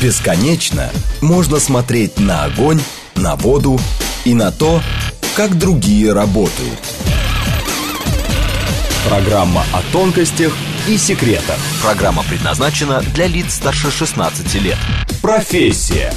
Бесконечно можно смотреть на огонь, на воду и на то, как другие работают. Программа о тонкостях и секретах. Программа предназначена для лиц старше 16 лет. Профессия.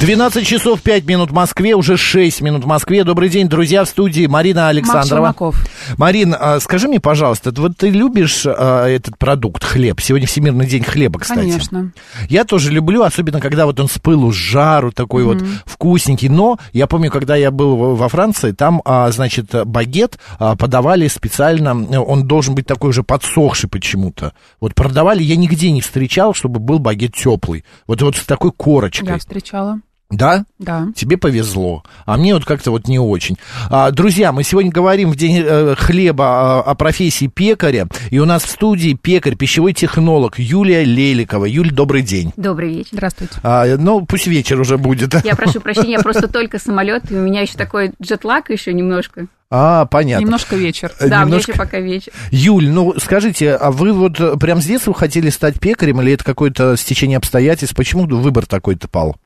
12 часов 5 минут в Москве, уже 6 минут в Москве. Добрый день, друзья, в студии Марина Александрова. Макс Марин, а, скажи мне, пожалуйста, вот ты любишь а, этот продукт, хлеб? Сегодня Всемирный день хлеба, кстати. Конечно. Я тоже люблю, особенно когда вот он с пылу, с жару, такой mm-hmm. вот вкусненький. Но я помню, когда я был во Франции, там, а, значит, багет подавали специально, он должен быть такой уже подсохший почему-то. Вот продавали, я нигде не встречал, чтобы был багет теплый. Вот, вот с такой корочкой. Я встречала. Да? Да. Тебе повезло. А мне вот как-то вот не очень. А, друзья, мы сегодня говорим в день э, хлеба о, о профессии пекаря. И у нас в студии пекарь, пищевой технолог Юлия Леликова. Юль, добрый день. Добрый вечер. Здравствуйте. А, ну, пусть вечер уже будет. Я прошу прощения, просто только самолет, и у меня еще такой джетлаг еще немножко. А, понятно. Немножко вечер. Да, Немножко... еще пока вечер. Юль, ну скажите, а вы вот прям с детства хотели стать пекарем, или это какое-то стечение обстоятельств? Почему выбор такой-то пал?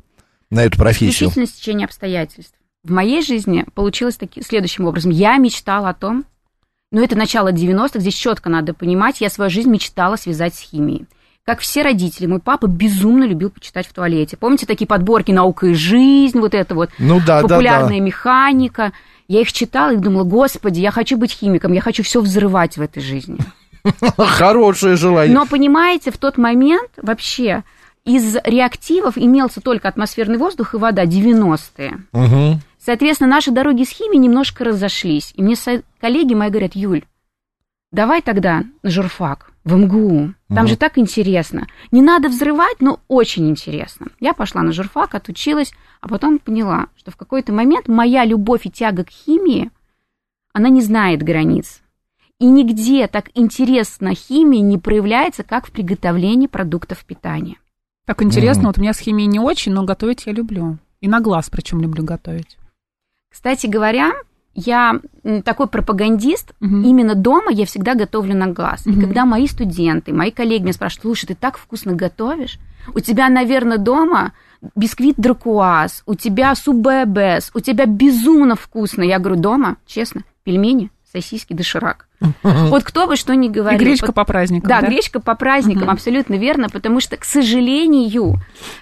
На эту профессию? Исключительно стечение обстоятельств. В моей жизни получилось таки, следующим образом. Я мечтала о том, ну это начало 90-х, здесь четко надо понимать, я свою жизнь мечтала связать с химией. Как все родители, мой папа безумно любил почитать в туалете. Помните такие подборки «Наука и жизнь», вот это вот, ну, да, популярная да, да. механика. Я их читала и думала, господи, я хочу быть химиком, я хочу все взрывать в этой жизни. Хорошее желание. Но понимаете, в тот момент вообще из реактивов имелся только атмосферный воздух и вода 90-е. Угу. Соответственно, наши дороги с химией немножко разошлись. И мне коллеги мои говорят, Юль, давай тогда на журфак, в МГУ. Там угу. же так интересно. Не надо взрывать, но очень интересно. Я пошла на журфак, отучилась, а потом поняла, что в какой-то момент моя любовь и тяга к химии, она не знает границ. И нигде так интересно химия не проявляется, как в приготовлении продуктов питания. Так интересно, mm. вот у меня с химией не очень, но готовить я люблю. И на глаз причем люблю готовить. Кстати говоря, я такой пропагандист, угу. именно дома я всегда готовлю на глаз. Угу. И когда мои студенты, мои коллеги меня спрашивают, слушай, ты так вкусно готовишь, у тебя, наверное, дома бисквит дракуаз, у тебя суббс, у тебя безумно вкусно. Я говорю, дома, честно, пельмени, сосиски, доширак. Вот кто бы что ни говорил. И гречка по праздникам. Да, да? гречка по праздникам, угу. абсолютно верно, потому что, к сожалению,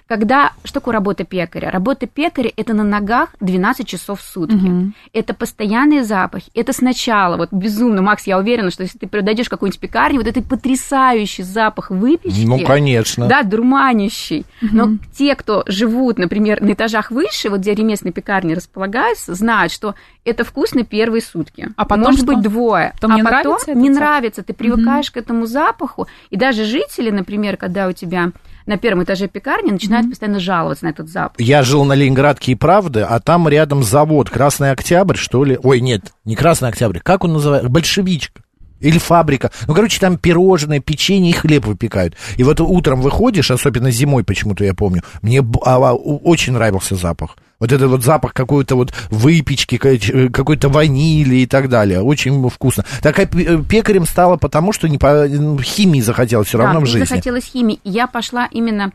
когда... Что такое работа пекаря? Работа пекаря – это на ногах 12 часов в сутки. Угу. Это постоянные запахи. Это сначала, вот безумно, Макс, я уверена, что если ты подойдешь в какую-нибудь пекарню, вот этот потрясающий запах выпечки. Ну, конечно. Да, дурманящий. Угу. Но те, кто живут, например, на этажах выше, вот где ремесленные пекарни располагаются, знают, что это вкусно первые сутки. А потом Может что? быть, двое. Потом а не потом нравится не запах? нравится. Ты привыкаешь угу. к этому запаху. И даже жители, например, когда у тебя на первом этаже пекарни начинают mm-hmm. постоянно жаловаться на этот запах. Я жил на Ленинградке и правды, а там рядом завод Красный Октябрь, что ли? Ой, нет, не Красный Октябрь. Как он называется? Большевичка. Или фабрика. Ну, короче, там пирожные, печенье и хлеб выпекают. И вот утром выходишь, особенно зимой почему-то я помню, мне а, а, очень нравился запах. Вот этот вот запах какой-то вот выпечки, э, какой-то ванили и так далее. Очень вкусно. Такая э, пекарем стала потому, что не по ну, химии захотелось все да, равно в жизни. захотелось химии. Я пошла именно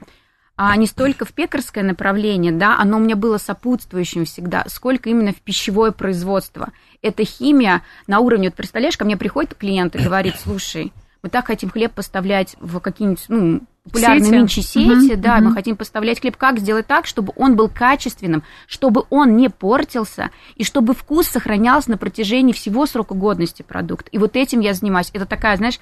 а не столько в пекарское направление, да, оно у меня было сопутствующим всегда, сколько именно в пищевое производство. Это химия на уровне, вот представляешь, ко мне приходит клиент и говорит, слушай, мы так хотим хлеб поставлять в какие-нибудь, ну, популярные Сети. нынче сети, Мгм, да, мгм. мы хотим поставлять хлеб, как сделать так, чтобы он был качественным, чтобы он не портился, и чтобы вкус сохранялся на протяжении всего срока годности продукта. И вот этим я занимаюсь. Это такая, знаешь,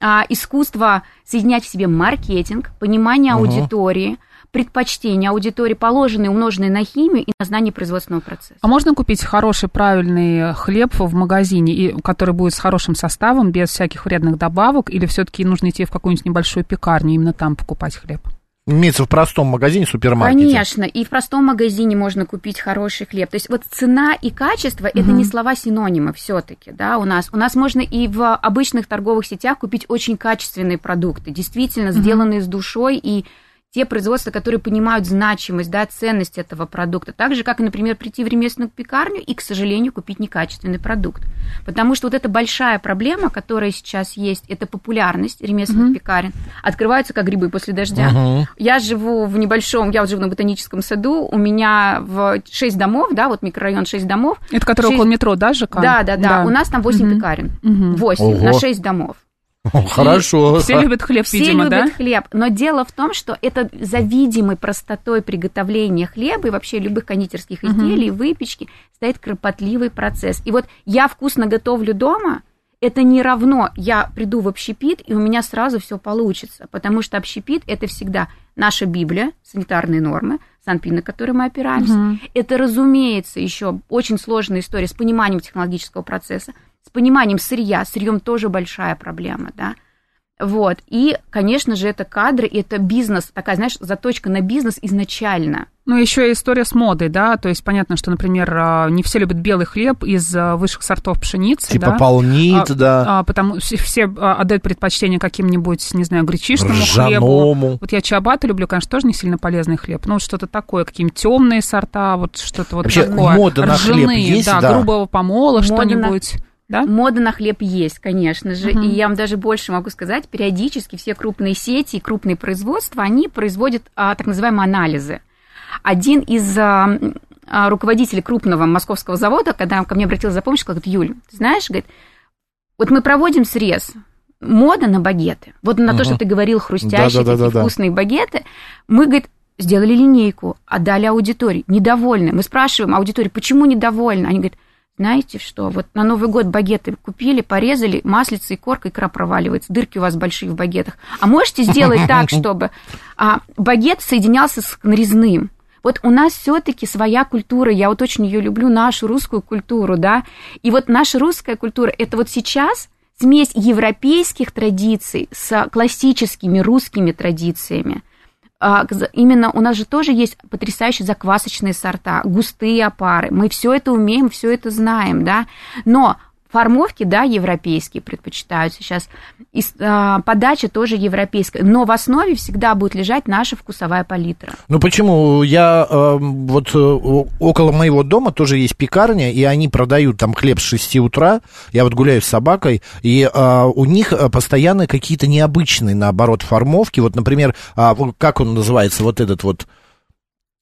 а, искусство соединять в себе маркетинг, понимание Мгм. аудитории, предпочтения аудитории, положенные, умноженные на химию и на знание производственного процесса. А можно купить хороший, правильный хлеб в магазине, и, который будет с хорошим составом, без всяких вредных добавок, или все-таки нужно идти в какую-нибудь небольшую пекарню, именно там покупать хлеб? Имеется в простом магазине, супермаркете. Конечно, и в простом магазине можно купить хороший хлеб. То есть вот цена и качество это Мгм. не слова синонимы все-таки, да, у нас. У нас можно и в обычных торговых сетях купить очень качественные продукты, действительно сделанные с душой и те производства, которые понимают значимость, да, ценность этого продукта. Так же, как, например, прийти в ремесленную пекарню и, к сожалению, купить некачественный продукт. Потому что вот эта большая проблема, которая сейчас есть, это популярность ремесленных uh-huh. пекарен. Открываются как грибы после дождя. Uh-huh. Я живу в небольшом, я вот живу на ботаническом саду, у меня в 6 домов, да, вот микрорайон 6 домов. Это который 6... около метро, да, ЖК? Да, да, да. да. У нас там 8 uh-huh. пекарен. Uh-huh. 8 Ого. на 6 домов. Хорошо. Все любят хлеб, Все видимо, любят да? хлеб, но дело в том, что это за видимой простотой приготовления хлеба и вообще любых кондитерских изделий, угу. выпечки стоит кропотливый процесс. И вот я вкусно готовлю дома, это не равно я приду в общепит, и у меня сразу все получится, потому что общепит – это всегда наша Библия, санитарные нормы, санпин, на которые мы опираемся. Угу. Это, разумеется, еще очень сложная история с пониманием технологического процесса, с пониманием сырья. Сырьем тоже большая проблема, да. Вот. И, конечно же, это кадры, и это бизнес, такая, знаешь, заточка на бизнес изначально. Ну, еще и история с модой, да, то есть понятно, что, например, а, не все любят белый хлеб из а, высших сортов пшеницы, типа да. полнит, а, да. А, потому все отдают предпочтение каким-нибудь, не знаю, гречишному Ржаному. хлебу. Вот я чабату люблю, конечно, тоже не сильно полезный хлеб, но вот что-то такое, какие-нибудь темные сорта, вот что-то вот Вообще, такое. мода на хлеб есть, да, да. грубого помола, что-нибудь. На да? Мода на хлеб есть, конечно же. Угу. И я вам даже больше могу сказать, периодически все крупные сети и крупные производства, они производят а, так называемые анализы. Один из а, а, руководителей крупного московского завода, когда он ко мне обратился за помощью, говорит, Юль, ты знаешь, говорит, вот мы проводим срез, мода на багеты, вот на угу. то, что ты говорил, хрустящие, да, да, такие да, вкусные багеты, мы, говорит, сделали линейку, отдали аудитории, недовольны. Мы спрашиваем аудиторию, почему недовольны? Они говорят, знаете что, вот на Новый год багеты купили, порезали, маслица и корка, икра проваливается, дырки у вас большие в багетах. А можете сделать так, чтобы а, багет соединялся с нарезным? Вот у нас все-таки своя культура, я вот очень ее люблю, нашу русскую культуру, да, и вот наша русская культура, это вот сейчас смесь европейских традиций с классическими русскими традициями. А, именно у нас же тоже есть потрясающие заквасочные сорта, густые опары. Мы все это умеем, все это знаем, да. Но Формовки, да, европейские предпочитают сейчас. И, э, подача тоже европейская. Но в основе всегда будет лежать наша вкусовая палитра. Ну почему? Я э, вот э, около моего дома тоже есть пекарня, и они продают там хлеб с 6 утра. Я вот гуляю с собакой, и э, у них постоянно какие-то необычные, наоборот, формовки. Вот, например, э, как он называется, вот этот вот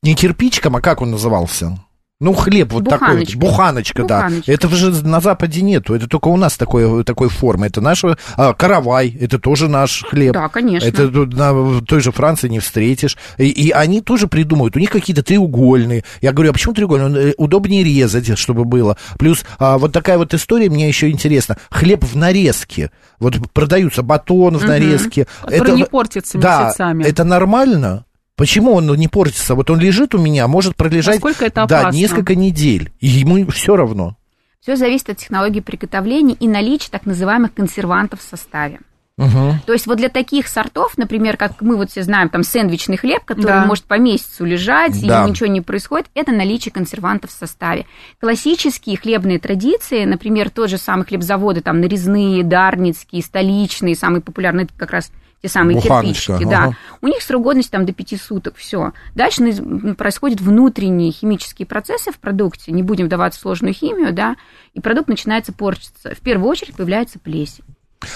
не кирпичком, а как он назывался? Ну, хлеб вот буханочка. такой, буханочка, буханочка, да. Это же на Западе нету, это только у нас такой, такой формы. Это наш а, каравай, это тоже наш хлеб. Да, конечно. Это на той же Франции не встретишь. И, и они тоже придумывают, у них какие-то треугольные. Я говорю, а почему треугольные? Э, удобнее резать, чтобы было. Плюс а, вот такая вот история, мне еще интересна. Хлеб в нарезке. Вот продаются батон в нарезке. Угу. Это не портится месяцами. Да, это нормально? Почему он не портится? Вот он лежит у меня, может пролежать Насколько это да, несколько недель, и ему все равно. Все зависит от технологии приготовления и наличия так называемых консервантов в составе. Угу. То есть вот для таких сортов, например, как мы вот все знаем, там сэндвичный хлеб, который да. может по месяцу лежать, да. и ничего не происходит, это наличие консервантов в составе. Классические хлебные традиции, например, тот же самый хлебзаводы, там нарезные, дарницкие, столичные, самые популярные как раз те самые Буханочка, кирпичики, ага. да, у них срок годности там до 5 суток, все. Дальше происходят внутренние химические процессы в продукте, не будем вдаваться в сложную химию, да, и продукт начинается портиться. В первую очередь появляется плесень.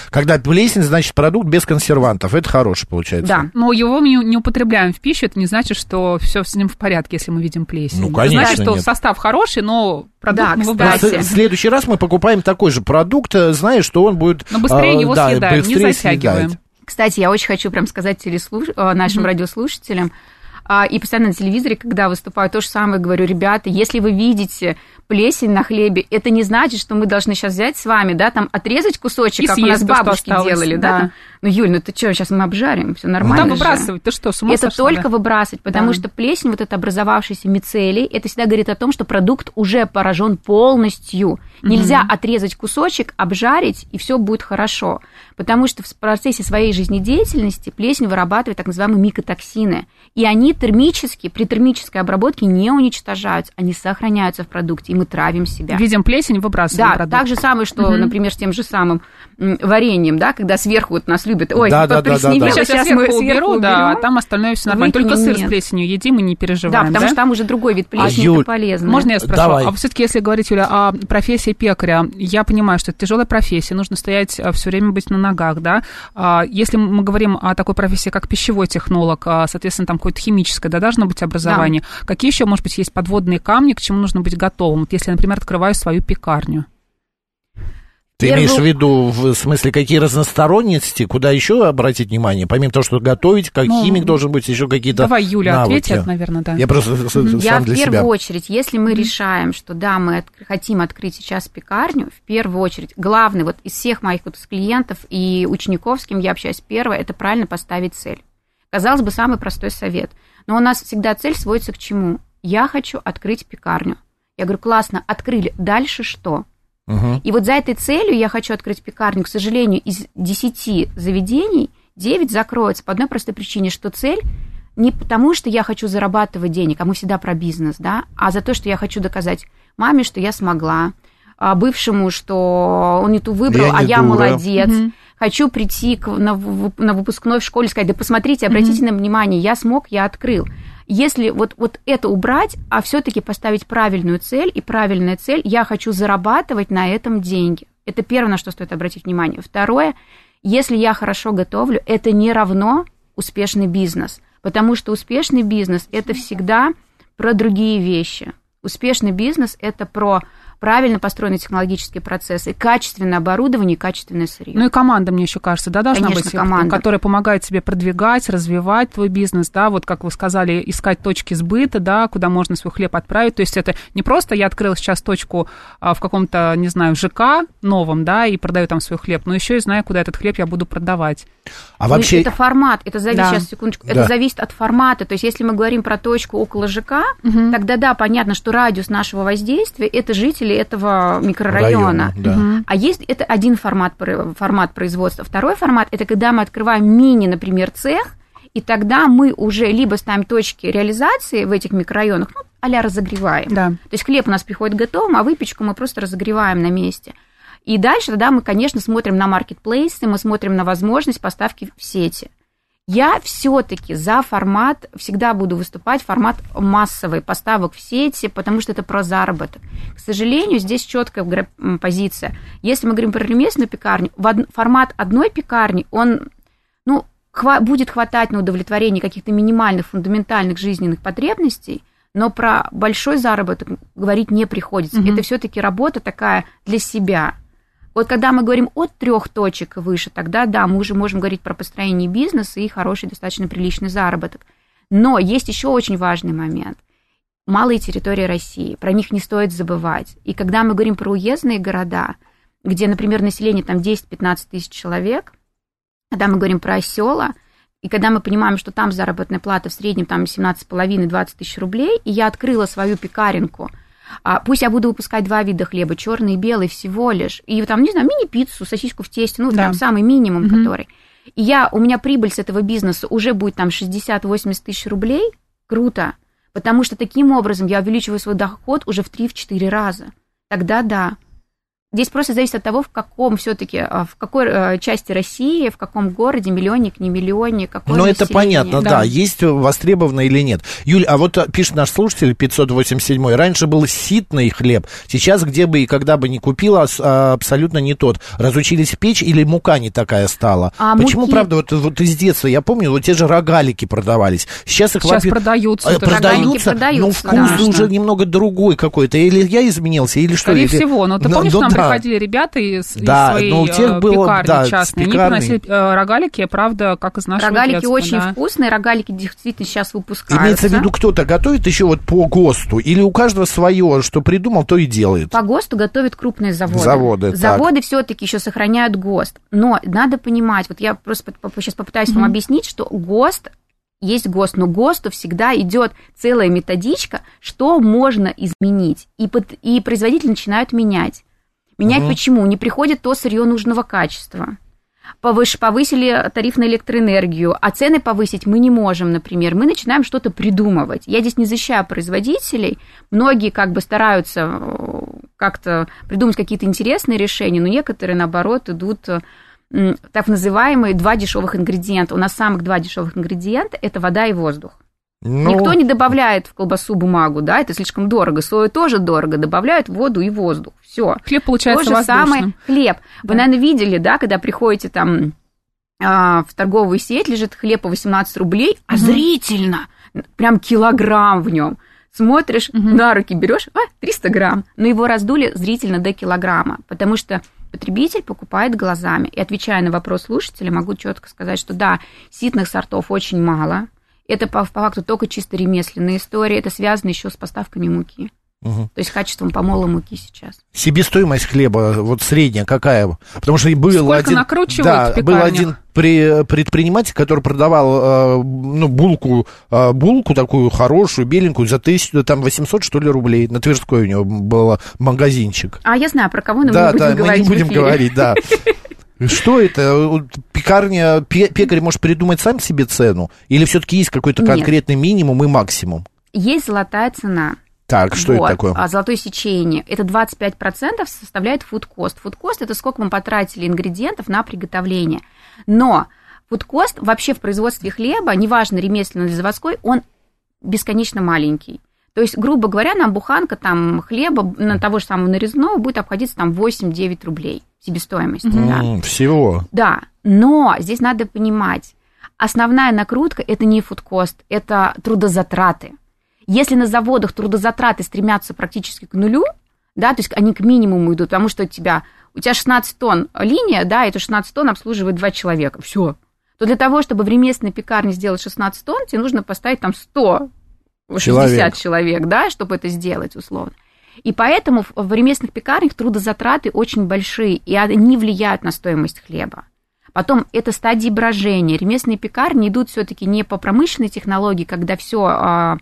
Когда плесень, значит, продукт без консервантов. Это хороший, получается. Да. Но его мы не употребляем в пищу. Это не значит, что все с ним в порядке, если мы видим плесень. Ну, конечно, Значит, что нет. состав хороший, но продукт да, мы выбрасываем. В следующий раз мы покупаем такой же продукт, э, зная, что он будет... Но быстрее а, его да, съедаем, быстрее не затягиваем. Съедает. Кстати, я очень хочу прям сказать телеслуш... Э, нашим mm-hmm. радиослушателям, а, и постоянно на телевизоре, когда выступаю, то же самое говорю, ребята, если вы видите плесень на хлебе, это не значит, что мы должны сейчас взять с вами, да, там отрезать кусочек, и как у нас бабушки делали, да. да. Ну, Юль, ну ты что, сейчас мы обжарим, все нормально. Ну, да, выбрасывать, ты что, с ума Это сошла, только да? выбрасывать, потому да. что плесень, вот это образовавшийся мицелий, это всегда говорит о том, что продукт уже поражен полностью. Нельзя угу. отрезать кусочек, обжарить, и все будет хорошо. Потому что в процессе своей жизнедеятельности плесень вырабатывает так называемые микотоксины. И они термически, при термической обработке не уничтожаются, они сохраняются в продукте, и мы травим себя. Видим плесень, выбрасываем Да, продукт. так же самое, что, угу. например, с тем же самым вареньем, да, когда сверху вот нас любят, ой, да, да, да, да, да. Сейчас, сейчас мы сверху уберу, да, а там остальное все нормально. Только сыр нет. с плесенью едим и не переживаем. Да, потому да? что там уже другой вид плесени, а, Юль, это полезно. Можно я спрошу? Давай. А все-таки, если говорить, Юля, о профессии пекаря, я понимаю, что это тяжелая профессия, нужно стоять а, все время быть на ногах, да. А, если мы говорим о такой профессии, как пищевой технолог, соответственно, там какое-то химическое, да, должно быть образование. Да. Какие еще, может быть, есть подводные камни, к чему нужно быть готовым? Вот если, например, открываю свою пекарню. Ты Первый... имеешь в виду, в смысле, какие разносторонности, куда еще обратить внимание? Помимо того, что готовить, как ну, химик должен быть, еще какие-то Давай, Юля, навыки. ответит, наверное, да. Я просто сам Я для в себя. первую очередь, если мы решаем, что да, мы от... хотим открыть сейчас пекарню, в первую очередь, главный вот из всех моих вот клиентов и учеников, с кем я общаюсь, первое, это правильно поставить цель. Казалось бы, самый простой совет. Но у нас всегда цель сводится к чему? Я хочу открыть пекарню. Я говорю, классно, открыли. Дальше что? Угу. И вот за этой целью я хочу открыть пекарню. К сожалению, из 10 заведений 9 закроются по одной простой причине, что цель не потому, что я хочу зарабатывать денег, а мы всегда про бизнес, да, а за то, что я хочу доказать маме, что я смогла, а бывшему, что он не ту выбрал, я а я дура. молодец. Угу. Хочу прийти к, на, на выпускной в школе и сказать, да посмотрите, обратите угу. на внимание, я смог, я открыл. Если вот, вот это убрать, а все-таки поставить правильную цель, и правильная цель, я хочу зарабатывать на этом деньги. Это первое, на что стоит обратить внимание. Второе, если я хорошо готовлю, это не равно успешный бизнес, потому что успешный бизнес – это всегда про другие вещи. Успешный бизнес – это про правильно построенные технологические процессы, качественное оборудование и качественное сырье. Ну и команда, мне еще кажется, да, должна Конечно, быть, команда. которая помогает тебе продвигать, развивать твой бизнес, да, вот как вы сказали, искать точки сбыта, да, куда можно свой хлеб отправить. То есть это не просто я открыла сейчас точку а, в каком-то, не знаю, ЖК новом, да, и продаю там свой хлеб, но еще и знаю, куда этот хлеб я буду продавать. А ну, вообще... Это формат, это зависит, да. сейчас, секундочку, да. это зависит от формата. То есть если мы говорим про точку около ЖК, угу. тогда да, понятно, что радиус нашего воздействия – это жители этого микрорайона. Района, да. угу. А есть это один формат, формат производства. Второй формат – это когда мы открываем мини, например, цех, и тогда мы уже либо ставим точки реализации в этих микрорайонах, ну, а разогреваем. Да. То есть хлеб у нас приходит готовым, а выпечку мы просто разогреваем на месте. И дальше тогда мы, конечно, смотрим на маркетплейсы, мы смотрим на возможность поставки в сети. Я все-таки за формат, всегда буду выступать, формат массовый поставок в сети, потому что это про заработок. К сожалению, здесь четкая позиция. Если мы говорим про ремесленную пекарню, формат одной пекарни, он ну, будет хватать на удовлетворение каких-то минимальных, фундаментальных жизненных потребностей, но про большой заработок говорить не приходится. Угу. Это все-таки работа такая для себя. Вот когда мы говорим от трех точек выше, тогда да, мы уже можем говорить про построение бизнеса и хороший, достаточно приличный заработок. Но есть еще очень важный момент. Малые территории России, про них не стоит забывать. И когда мы говорим про уездные города, где, например, население там 10-15 тысяч человек, когда мы говорим про села, и когда мы понимаем, что там заработная плата в среднем там 17,5-20 тысяч рублей, и я открыла свою пекаренку – а, пусть я буду выпускать два вида хлеба, черный и белый всего лишь, и там, не знаю, мини-пиццу, сосиску в тесте, ну, да. там самый минимум, угу. который. И я, у меня прибыль с этого бизнеса уже будет там 60-80 тысяч рублей, круто, потому что таким образом я увеличиваю свой доход уже в 3-4 раза. Тогда да, Здесь просто зависит от того, в каком все-таки, а, в какой э, части России, в каком городе, миллионник, не миллионник, какой Ну, это понятно, да. да, есть востребовано или нет. Юль, а вот э, пишет наш слушатель 587 раньше был ситный хлеб, сейчас где бы и когда бы не купила, а, абсолютно не тот. Разучились печь или мука не такая стала? А Почему, муки... правда, вот, вот из детства, я помню, вот те же рогалики продавались. Сейчас их Сейчас продаются. А, продаются, продаются, но вкус да. уже немного другой какой-то. Или я изменился, или что? Скорее или... всего, но ты помнишь, ну, нам приходили ребята из, да, из своей но у тех э, было, пекарни да, частной. Они приносили э, рогалики, правда, как из нашего Рогалики детства, очень да. вкусные, рогалики действительно сейчас выпускаются. Имеется в виду, кто-то готовит еще вот по ГОСТу, или у каждого свое, что придумал, то и делает? По ГОСТу готовят крупные заводы. Заводы, Заводы все-таки еще сохраняют ГОСТ. Но надо понимать, вот я просто сейчас попытаюсь mm-hmm. вам объяснить, что ГОСТ есть ГОСТ, но ГОСТу всегда идет целая методичка, что можно изменить, и, под, и производители начинают менять. Менять угу. почему? Не приходит то сырье нужного качества. повыш, повысили тариф на электроэнергию, а цены повысить мы не можем, например, мы начинаем что-то придумывать. Я здесь не защищаю производителей, многие как бы стараются э, как-то придумать какие-то интересные решения, но некоторые, наоборот, идут так называемые два дешевых ингредиента. У нас самых два дешевых ингредиента – это вода и воздух. Ну... Никто не добавляет в колбасу бумагу, да, это слишком дорого. Сою тоже дорого, добавляют воду и воздух. Все. Хлеб получается То же самое хлеб. Да. Вы, наверное, видели, да, когда приходите там а, в торговую сеть, лежит хлеб по 18 рублей, а угу. зрительно прям килограмм в нем. Смотришь, угу. на руки берешь, а, 300 грамм. Но его раздули зрительно до килограмма, потому что потребитель покупает глазами. И отвечая на вопрос слушателя, могу четко сказать, что да, ситных сортов очень мало – это по, по факту только чисто ремесленная история. Это связано еще с поставками муки. Угу. То есть качеством помола муки сейчас. Себестоимость хлеба, вот средняя какая? Потому что был Сколько один, да, был один при, предприниматель, который продавал э, ну, булку, э, булку такую хорошую, беленькую, за тысячу, там 800, что ли, рублей. На Тверской у него был магазинчик. А я знаю, про кого, но да, мы не будем да, говорить мы не будем говорить, да. Что это? Пекарня, пекарь может придумать сам себе цену? Или все-таки есть какой-то конкретный Нет. минимум и максимум? Есть золотая цена. Так, что вот. это такое? А золотое сечение. Это 25% составляет фудкост. Фудкост – это сколько мы потратили ингредиентов на приготовление. Но фудкост вообще в производстве хлеба, неважно, ремесленный или заводской, он бесконечно маленький. То есть, грубо говоря, нам буханка там хлеба на того же самого нарезного будет обходиться там 8-9 рублей себестоимости. Mm, да. Всего. Да, но здесь надо понимать, основная накрутка – это не фудкост, это трудозатраты. Если на заводах трудозатраты стремятся практически к нулю, да, то есть они к минимуму идут, потому что у тебя, у тебя 16 тонн линия, да, это 16 тонн обслуживает два человека, все. То для того, чтобы в ремесленной пекарне сделать 16 тонн, тебе нужно поставить там 100 60 человек. человек, да, чтобы это сделать условно. И поэтому в ремесленных пекарнях трудозатраты очень большие, и они влияют на стоимость хлеба. Потом это стадии брожения. Ремесленные пекарни идут все-таки не по промышленной технологии, когда все а,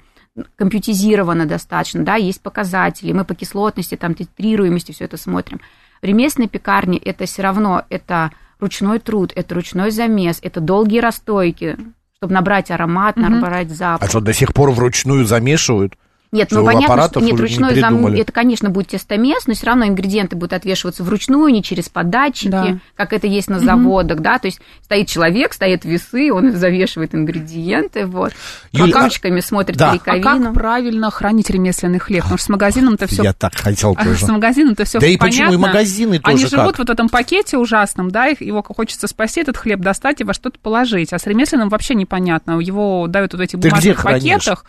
компьютизировано достаточно, да, есть показатели, мы по кислотности, там, титрируемости все это смотрим. В ремесленной пекарне это все равно, это ручной труд, это ручной замес, это долгие расстойки, чтобы набрать аромат, угу. набрать запах. А что, до сих пор вручную замешивают? Нет, ну понятно, что нет, ручной не зам... это, конечно, будет тестомес, но все равно ингредиенты будут отвешиваться вручную, не через податчики, да. как это есть на заводах, угу. да, то есть стоит человек, стоят весы, он завешивает ингредиенты, вот, Юль, рукавчиками а... смотрит да. перековину. А как правильно хранить ремесленный хлеб? Потому что с магазином-то все... Я так хотел тоже. С магазином-то все Да и почему и магазины тоже Они живут вот в этом пакете ужасном, да, его хочется спасти, этот хлеб достать и во что-то положить, а с ремесленным вообще непонятно, его дают вот эти бумажных пакетах.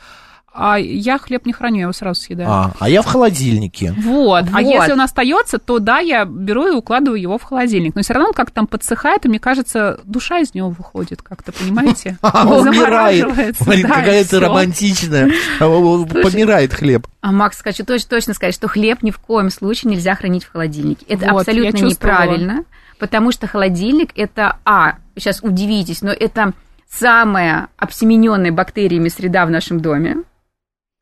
А я хлеб не храню, я его сразу съедаю. А, а я в холодильнике. Вот. А вот. А если он остается, то да, я беру и укладываю его в холодильник. Но все равно он как там подсыхает, и мне кажется, душа из него выходит как-то, понимаете? Умирает. Какая-то романтичная. Помирает хлеб. А Макс, хочу точно сказать, что хлеб ни в коем случае нельзя хранить в холодильнике. Это абсолютно неправильно, потому что холодильник это, а, сейчас удивитесь, но это самая обсемененная бактериями среда в нашем доме.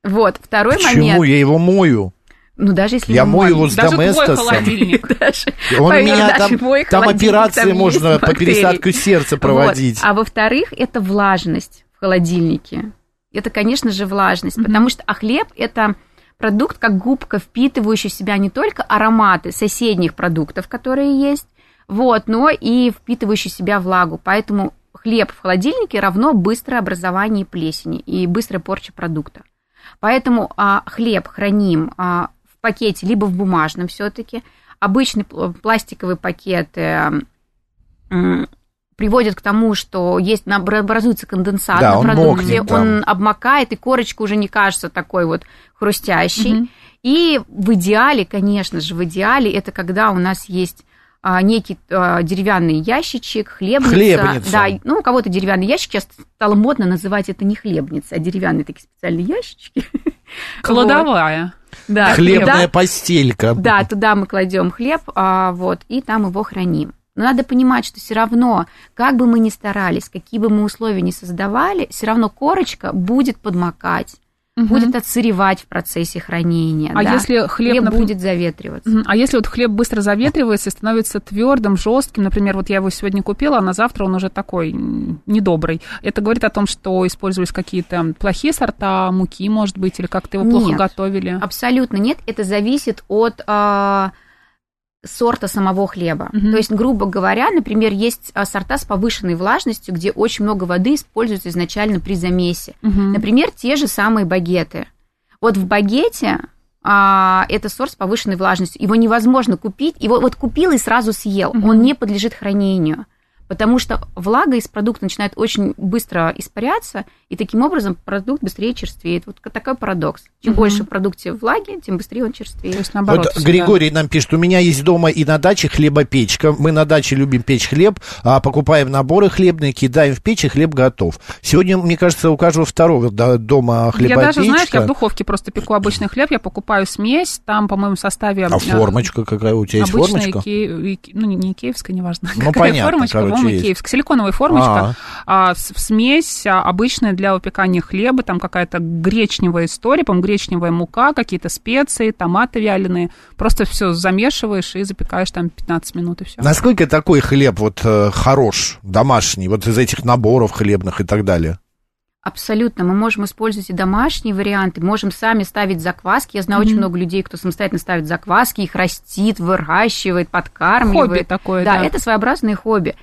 Вот, второй Почему? момент. Почему? Я его мою. Ну, даже если я мою его с даже доместосом. Твой холодильник. даже, Он поверь, меня там, там операции там можно по пересадку сердца проводить. Вот. А во-вторых, это влажность в холодильнике. Это, конечно же, влажность, mm-hmm. потому что а хлеб это продукт, как губка, впитывающий в себя не только ароматы соседних продуктов, которые есть, вот, но и впитывающий в себя влагу. Поэтому хлеб в холодильнике равно быстрое образование плесени и быстрая порча продукта. Поэтому а, хлеб храним а, в пакете, либо в бумажном все-таки. Обычный пластиковый пакет э, приводит к тому, что есть образуется конденсат да, на продукте, он, он обмакает, и корочка уже не кажется такой вот хрустящей. Угу. И в идеале, конечно же, в идеале это когда у нас есть некий а, деревянный ящичек, хлебница. Хлебница. Да, ну, у кого-то деревянный ящик, сейчас стало модно называть это не хлебница, а деревянные такие специальные ящички. Кладовая. Да, Хлебная туда, постелька. Да, туда мы кладем хлеб, а, вот, и там его храним. Но надо понимать, что все равно, как бы мы ни старались, какие бы мы условия ни создавали, все равно корочка будет подмокать угу. будет отсыревать в процессе хранения. А да? если хлеб, хлеб например... будет заветриваться. А если вот хлеб быстро заветривается и становится твердым, жестким, например, вот я его сегодня купила, а на завтра он уже такой недобрый. Это говорит о том, что использовались какие-то плохие сорта муки, может быть, или как-то его нет, плохо готовили? Абсолютно нет. Это зависит от а, сорта самого хлеба. Мгм. То есть, грубо говоря, например, есть а, сорта с повышенной влажностью, где очень много воды используется изначально при замесе. Мгм. Например, те же самые багеты. Вот в багете а, это сорт с повышенной влажностью. Его невозможно купить. Его вот купил и сразу съел. Мгм. Он не подлежит хранению. Потому что влага из продукта начинает очень быстро испаряться, и таким образом продукт быстрее черствеет. Вот такой парадокс. Чем Мгм. больше в продукте влаги, тем быстрее он черствеет. То есть наоборот. Вот всегда. Григорий нам пишет, у меня есть дома и на даче хлебопечка. Мы на даче любим печь хлеб, а покупаем наборы хлебные, кидаем в печь, и хлеб готов. Сегодня, мне кажется, у каждого второго дома Я хлебопечка. даже, знаешь, я в духовке просто пеку обычный хлеб, я покупаю смесь, там, по-моему, в составе... А э, формочка какая у тебя есть? Обычная Формочка? Ике- ну, не, не икеевская, неважно. Ну, какая понятно, формочка, короче, по-моему, есть. икеевская. Силиконовая формочка, а, в, в смесь а, обычная для выпекания хлеба, там какая-то гречневая история, по-моему, гречневая мука, какие-то специи, томаты вяленые. Просто все замешиваешь и запекаешь там 15 минут и все. Насколько такой хлеб вот э, хорош, домашний, вот из этих наборов хлебных и так далее? Абсолютно. Мы можем использовать и домашние варианты, можем сами ставить закваски. Я знаю Мгм. очень много людей, кто самостоятельно ставит закваски, их растит, выращивает, подкармливает. Хобби такое, да, да. это своеобразное хобби.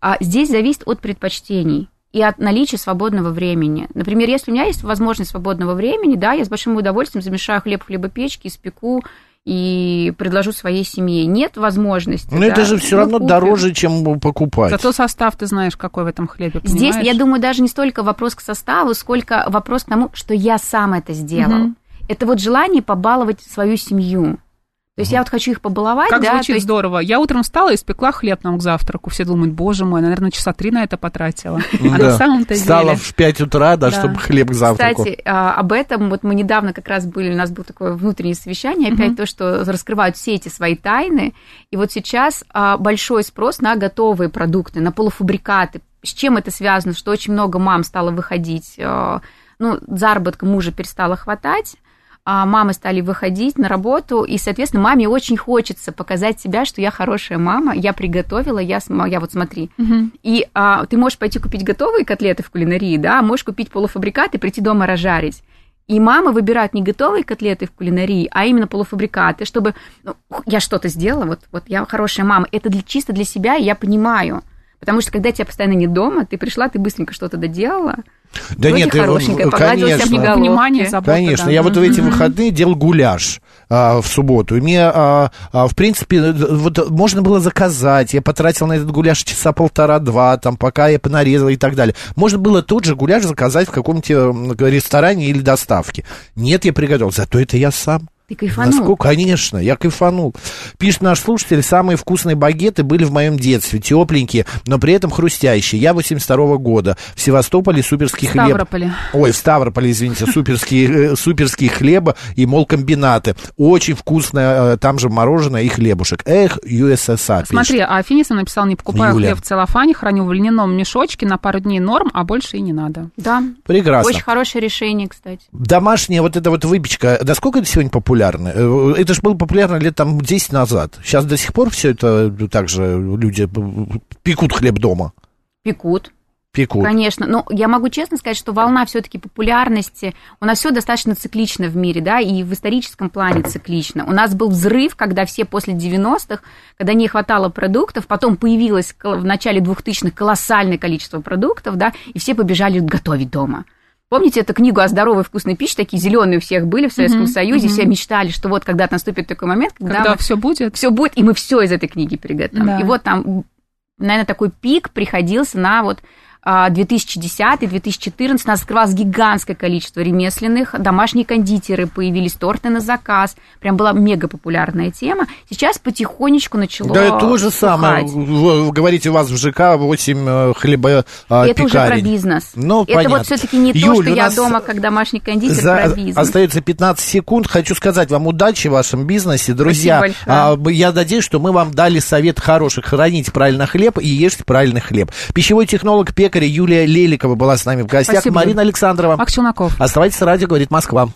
А здесь зависит от предпочтений и от наличия свободного времени. Например, если у меня есть возможность свободного времени, да, я с большим удовольствием замешаю хлеб в хлебопечке, испеку и предложу своей семье. Нет возможности. Ну, да, это же все мы равно купим. дороже, чем покупать. Зато состав ты знаешь, какой в этом хлебе, Здесь, понимаешь? я думаю, даже не столько вопрос к составу, сколько вопрос к тому, что я сам это сделал. Мгм. Это вот желание побаловать свою семью. То есть я вот хочу их побаловать, Как да, звучит есть здорово. Я утром встала и испекла хлеб нам к завтраку. Все думают, боже мой, наверное, часа три на это потратила. А да. на самом-то Встала деле... в 5 утра, да, чтобы хлеб к завтраку. Кстати, а, об этом вот мы недавно как раз были, у нас было такое внутреннее совещание, опять то, что раскрывают все эти свои тайны. И вот сейчас а, большой спрос на готовые продукты, на полуфабрикаты. С чем это связано? Что очень много мам стало выходить, а, ну, заработка мужа перестало хватать, мамы стали выходить на работу, и, соответственно, маме очень хочется показать себя, что я хорошая мама, я приготовила, я, я вот смотри. Мгм. И а, ты можешь пойти купить готовые котлеты в кулинарии, да, а можешь купить полуфабрикаты и прийти дома разжарить. И мамы выбирают не готовые котлеты в кулинарии, а именно полуфабрикаты, чтобы ну, я что-то сделала, вот, вот я хорошая мама. Это для, чисто для себя, и я понимаю. Потому что когда тебя постоянно нет дома, ты пришла, ты быстренько что-то доделала. Да Вроде нет, э, хорошенькая, э, конечно. Понимание, забота. Конечно, да. я вот в эти выходные делал гуляш а, в субботу. И мне, а, а, в принципе, э, вот можно было заказать. Я потратил на этот гуляш часа полтора-два, там, пока я понарезал и так далее. Можно было тот же гуляш заказать в каком-нибудь э, ресторане или доставке. Нет, я приготовил. Зато это я сам. Ты кайфанул. Насколько? Конечно, я кайфанул. Пишет наш слушатель, самые вкусные багеты были в моем детстве, тепленькие, но при этом хрустящие. Я 82 года. В Севастополе суперский В хлеб. Ставрополе. Ой, в Ставрополе, извините, суперские, э, суперские хлеба и молкомбинаты. Очень вкусное, э, там же мороженое и хлебушек. Эх, USSR, пишет. Смотри, а Финисов написал, не покупаю Юля. хлеб в целлофане, храню в льняном мешочке на пару дней норм, а больше и не надо. Да, Прекрасно. очень хорошее решение, кстати. Домашняя вот эта вот выпечка, да сколько это сегодня популярно? Э, Это же было популярно лет там 10 назад. Сейчас до сих пор все это так же люди э, пекут хлеб дома. Пекут. Пекут. Конечно, но я могу честно сказать, что волна все-таки популярности, у нас все достаточно циклично в мире, да, и в историческом плане циклично. У нас был взрыв, когда все после 90-х, когда не хватало продуктов, потом появилось в начале 2000-х колоссальное количество продуктов, да, и все побежали готовить дома. Помните эту книгу о здоровой вкусной пище? Такие зеленые у всех были в Советском Мгм, Союзе, мгм. все мечтали, что вот когда наступит такой момент, когда, Когда мы все будет, все будет, и мы все из этой книги приготовим. Да. И вот там, наверное, такой пик приходился на вот 2010-2014 у нас открывалось гигантское количество ремесленных, домашние кондитеры появились, торты на заказ, прям была мега популярная тема. Сейчас потихонечку начало Да, то же самое. Вы, говорите, у вас в ЖК 8 хлеба а, Это уже про бизнес. Ну, Это понятно. вот все-таки не то, Юль, что у я дома, как домашний кондитер, За- про бизнес. Остается 15 секунд. Хочу сказать вам удачи в вашем бизнесе. Друзья, а, я надеюсь, что мы вам дали совет хороший. Храните правильно хлеб и ешьте правильный хлеб. Пищевой технолог, пекарь пекаря Юлия Леликова была с нами в гостях. Спасибо. Марина Александрова. Аксюнаков. Оставайтесь, радио говорит Москва.